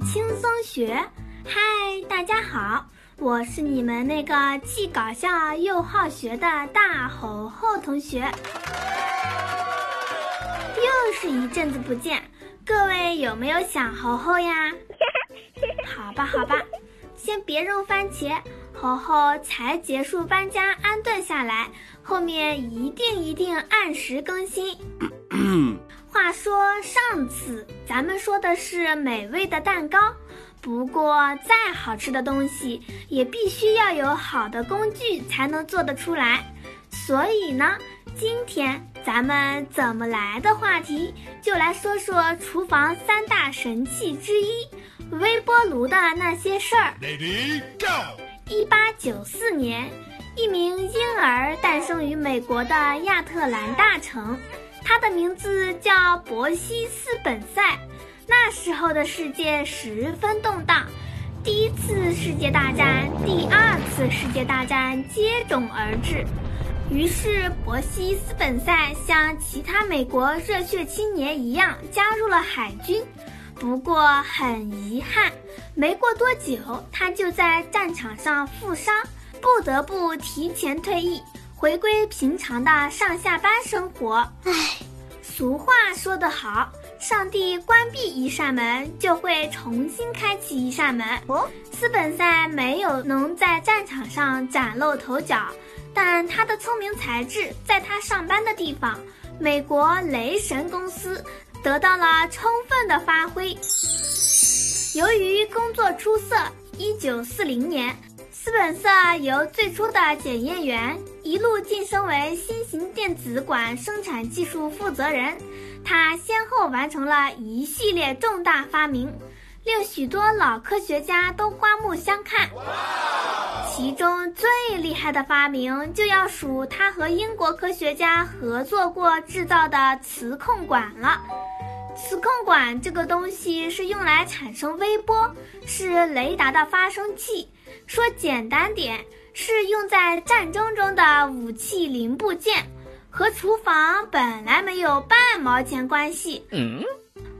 轻松学。嗨，大家好，我是你们那个既搞笑又好学的大吼吼同学。又是一阵子不见，各位有没有想吼吼呀？好吧，好吧，先别扔番茄，吼吼才结束搬家安顿下来，后面一定一定按时更新。话说上次咱们说的是美味的蛋糕，不过再好吃的东西也必须要有好的工具才能做得出来。所以呢，今天咱们怎么来的话题就来说说厨房三大神器之一——微波炉的那些事儿。Lady Go！一八九四年，一名婴儿诞生于美国的亚特兰大城。他的名字叫伯西斯本塞。那时候的世界十分动荡，第一次世界大战、第二次世界大战接踵而至。于是，伯西斯本塞像其他美国热血青年一样加入了海军。不过，很遗憾，没过多久，他就在战场上负伤，不得不提前退役。回归平常的上下班生活。唉，俗话说得好，上帝关闭一扇门，就会重新开启一扇门。哦，斯本赛没有能在战场上崭露头角，但他的聪明才智在他上班的地方——美国雷神公司得到了充分的发挥。由于工作出色，一九四零年。斯本瑟由最初的检验员一路晋升为新型电子管生产技术负责人，他先后完成了一系列重大发明，令许多老科学家都刮目相看。其中最厉害的发明就要数他和英国科学家合作过制造的磁控管了。磁控管这个东西是用来产生微波，是雷达的发生器。说简单点，是用在战争中的武器零部件，和厨房本来没有半毛钱关系。嗯，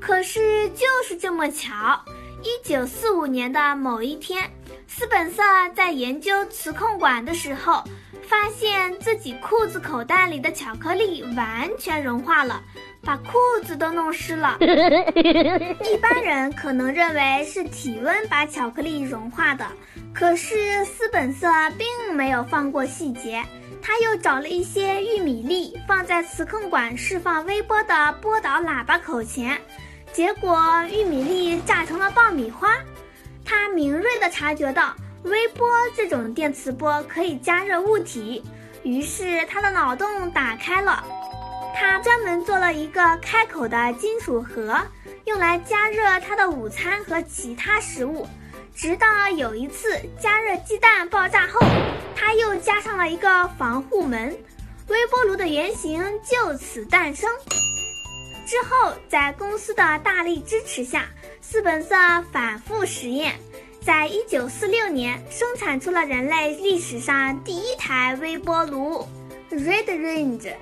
可是就是这么巧，一九四五年的某一天，斯本瑟在研究磁控管的时候，发现自己裤子口袋里的巧克力完全融化了。把裤子都弄湿了。一般人可能认为是体温把巧克力融化的，可是斯本瑟并没有放过细节，他又找了一些玉米粒放在磁控管释放微波的波导喇叭口前，结果玉米粒炸成了爆米花。他敏锐地察觉到微波这种电磁波可以加热物体，于是他的脑洞打开了。他专门做了一个开口的金属盒，用来加热他的午餐和其他食物。直到有一次加热鸡蛋爆炸后，他又加上了一个防护门，微波炉的原型就此诞生。之后，在公司的大力支持下，斯本瑟反复实验，在一九四六年生产出了人类历史上第一台微波炉 ——Red Range。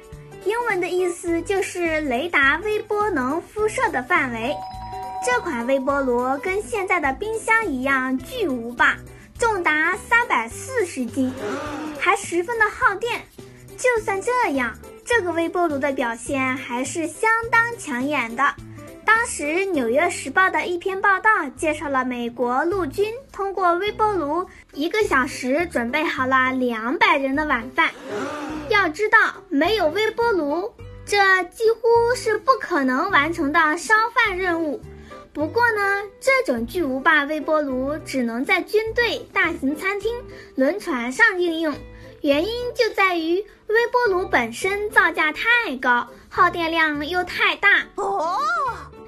英文的意思就是雷达微波能辐射的范围。这款微波炉跟现在的冰箱一样巨无霸，重达三百四十斤，还十分的耗电。就算这样，这个微波炉的表现还是相当抢眼的。当时《纽约时报》的一篇报道介绍了美国陆军通过微波炉一个小时准备好了两百人的晚饭。要知道，没有微波炉，这几乎是不可能完成的烧饭任务。不过呢，这种巨无霸微波炉只能在军队、大型餐厅、轮船上应用，原因就在于微波炉本身造价太高，耗电量又太大。哦，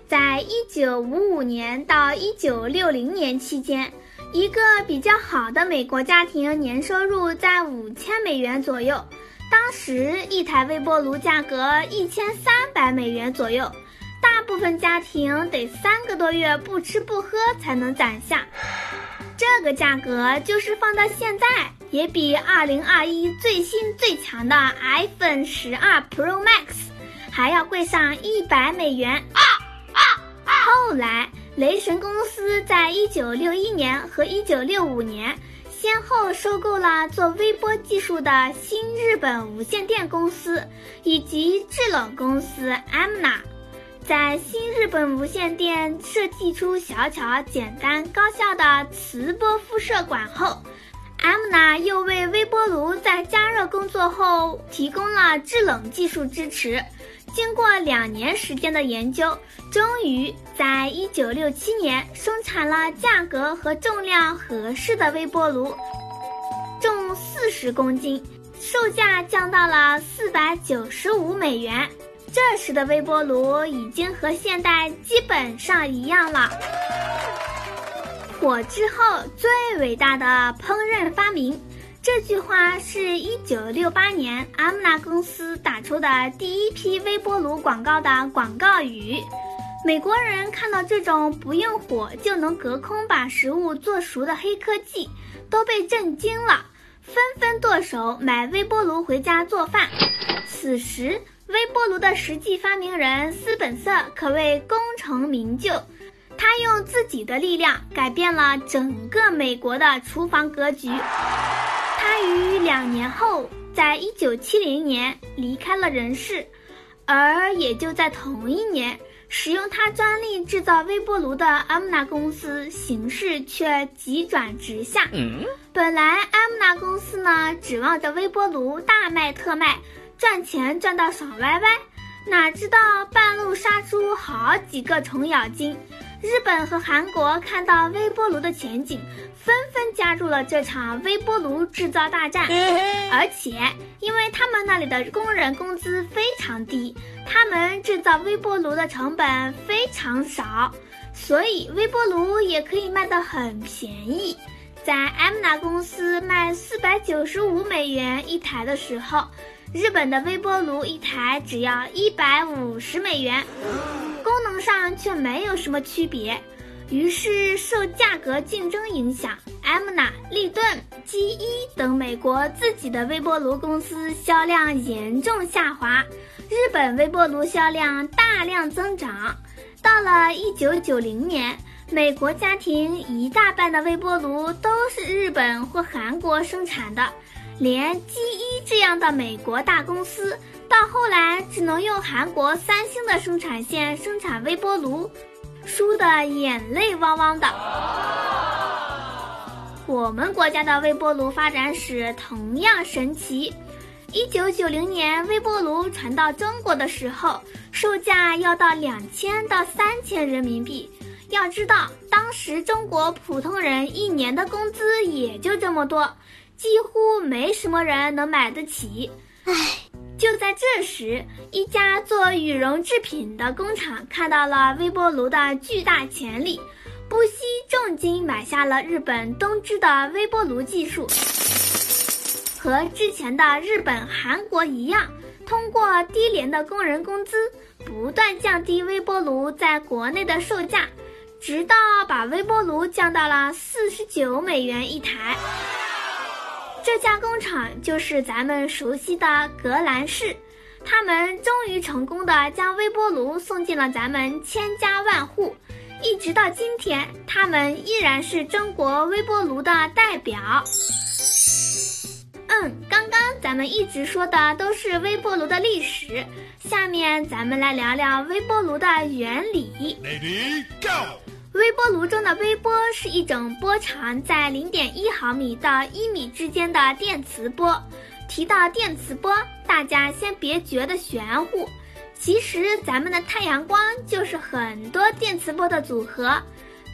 在一九五五年到一九六零年期间，一个比较好的美国家庭年收入在五千美元左右。当时一台微波炉价格一千三百美元左右，大部分家庭得三个多月不吃不喝才能攒下。这个价格就是放到现在，也比二零二一最新最强的 iPhone 十二 Pro Max 还要贵上一百美元。后来雷神公司在一九六一年和一九六五年先后收购了做微波技术的新日本无线电公司以及制冷公司 Amna。在新日本无线电设计出小巧、简单、高效的磁波辐射管后，Amna 又为微波炉在加热工作后提供了制冷技术支持。经过两年时间的研究，终于在一九六七年生产了价格和重量合适的微波炉，重四十公斤，售价降到了四百九十五美元。这时的微波炉已经和现代基本上一样了。火之后最伟大的烹饪发明。这句话是一九六八年阿姆纳公司打出的第一批微波炉广告的广告语。美国人看到这种不用火就能隔空把食物做熟的黑科技，都被震惊了，纷纷剁手买微波炉回家做饭。此时，微波炉的实际发明人斯本瑟可谓功成名就，他用自己的力量改变了整个美国的厨房格局。他于两年后，在一九七零年离开了人世，而也就在同一年，使用他专利制造微波炉的阿姆纳公司形势却急转直下。本来阿姆纳公司呢，指望着微波炉大卖特卖，赚钱赚到爽歪歪，哪知道半路杀出好几个程咬金。日本和韩国看到微波炉的前景，纷纷加入了这场微波炉制造大战。而且，因为他们那里的工人工资非常低，他们制造微波炉的成本非常少，所以微波炉也可以卖得很便宜。在 M 娜公司卖四百九十五美元一台的时候，日本的微波炉一台只要一百五十美元。功能上却没有什么区别，于是受价格竞争影响，M 娜、利顿、G 一等美国自己的微波炉公司销量严重下滑，日本微波炉销量大量增长。到了一九九零年，美国家庭一大半的微波炉都是日本或韩国生产的，连 G 一这样的美国大公司。到后来，只能用韩国三星的生产线生产微波炉，输得眼泪汪汪的。我们国家的微波炉发展史同样神奇。一九九零年，微波炉传到中国的时候，售价要到两千到三千人民币。要知道，当时中国普通人一年的工资也就这么多，几乎没什么人能买得起。唉。就在这时，一家做羽绒制品的工厂看到了微波炉的巨大潜力，不惜重金买下了日本东芝的微波炉技术。和之前的日本、韩国一样，通过低廉的工人工资，不断降低微波炉在国内的售价，直到把微波炉降到了四十九美元一台。这家工厂就是咱们熟悉的格兰仕，他们终于成功的将微波炉送进了咱们千家万户，一直到今天，他们依然是中国微波炉的代表。嗯，刚刚咱们一直说的都是微波炉的历史，下面咱们来聊聊微波炉的原理。Ready go。微波炉中的微波是一种波长在零点一毫米到一米之间的电磁波。提到电磁波，大家先别觉得玄乎，其实咱们的太阳光就是很多电磁波的组合。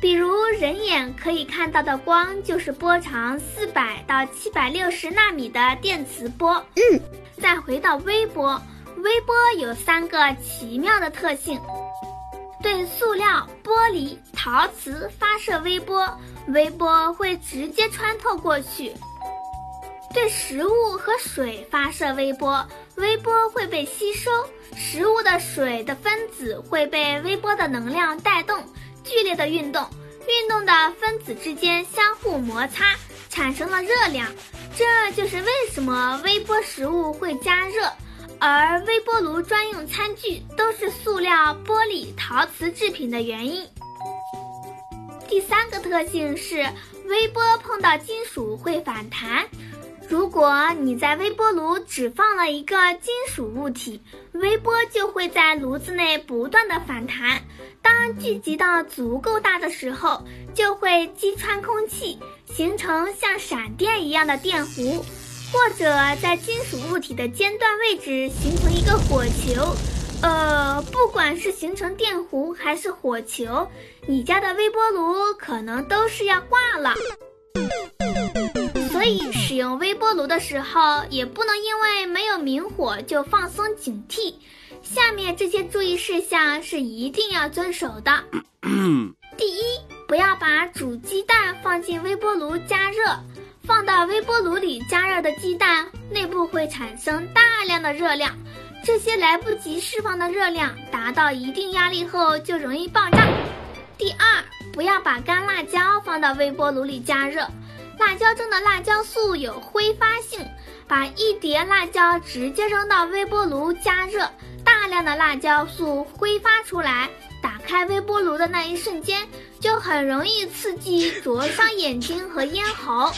比如人眼可以看到的光就是波长四百到七百六十纳米的电磁波。嗯，再回到微波，微波有三个奇妙的特性。对塑料、玻璃、陶瓷发射微波，微波会直接穿透过去；对食物和水发射微波，微波会被吸收，食物的水的分子会被微波的能量带动，剧烈的运动，运动的分子之间相互摩擦，产生了热量。这就是为什么微波食物会加热。而微波炉专用餐具都是塑料、玻璃、陶瓷制品的原因。第三个特性是，微波碰到金属会反弹。如果你在微波炉只放了一个金属物体，微波就会在炉子内不断的反弹。当聚集到足够大的时候，就会击穿空气，形成像闪电一样的电弧，或者在金属物体的尖端位置形成一个火球。呃，不管是形成电弧还是火球，你家的微波炉可能都是要挂了。所以使用微波炉的时候，也不能因为没有明火就放松警惕。下面这些注意事项是一定要遵守的。第一，不要把煮鸡蛋放进微波炉加热。放到微波炉里加热的鸡蛋内部会产生大量的热量，这些来不及释放的热量达到一定压力后就容易爆炸。第二，不要把干辣椒放到微波炉里加热。辣椒中的辣椒素有挥发性，把一碟辣椒直接扔到微波炉加热，大量的辣椒素挥发出来，打开微波炉的那一瞬间，就很容易刺激灼伤眼睛和咽喉。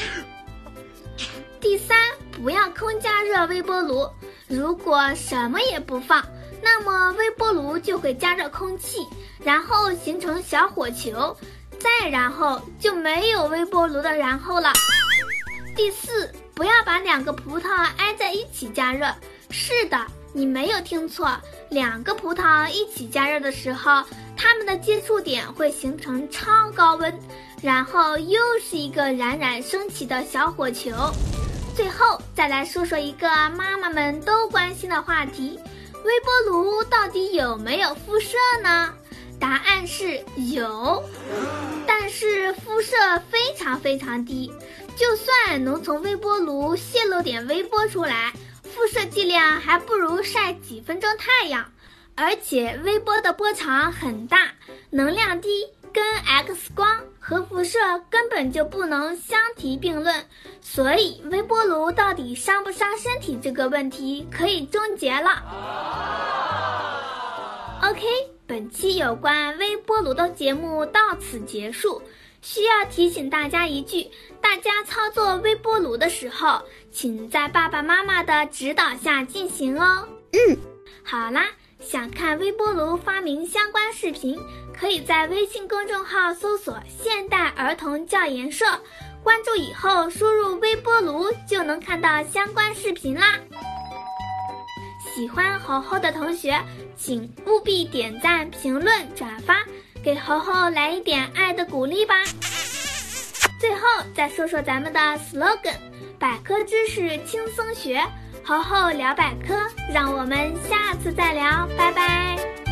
第三，不要空加热微波炉，如果什么也不放，那么微波炉就会加热空气，然后形成小火球。再然后就没有微波炉的然后了。第四，不要把两个葡萄挨在一起加热。是的，你没有听错，两个葡萄一起加热的时候，它们的接触点会形成超高温，然后又是一个冉冉升起的小火球。最后再来说说一个妈妈们都关心的话题：微波炉到底有没有辐射呢？答案是有，但是辐射非常非常低，就算能从微波炉泄露点微波出来，辐射剂量还不如晒几分钟太阳。而且微波的波长很大，能量低，跟 X 光核辐射根本就不能相提并论。所以微波炉到底伤不伤身体这个问题可以终结了。OK。本期有关微波炉的节目到此结束。需要提醒大家一句：大家操作微波炉的时候，请在爸爸妈妈的指导下进行哦。嗯，好啦，想看微波炉发明相关视频，可以在微信公众号搜索“现代儿童教研社”，关注以后输入“微波炉”就能看到相关视频啦。喜欢猴猴的同学，请务必点赞、评论、转发，给猴猴来一点爱的鼓励吧。最后再说说咱们的 slogan：百科知识轻松学，猴猴聊百科。让我们下次再聊，拜拜。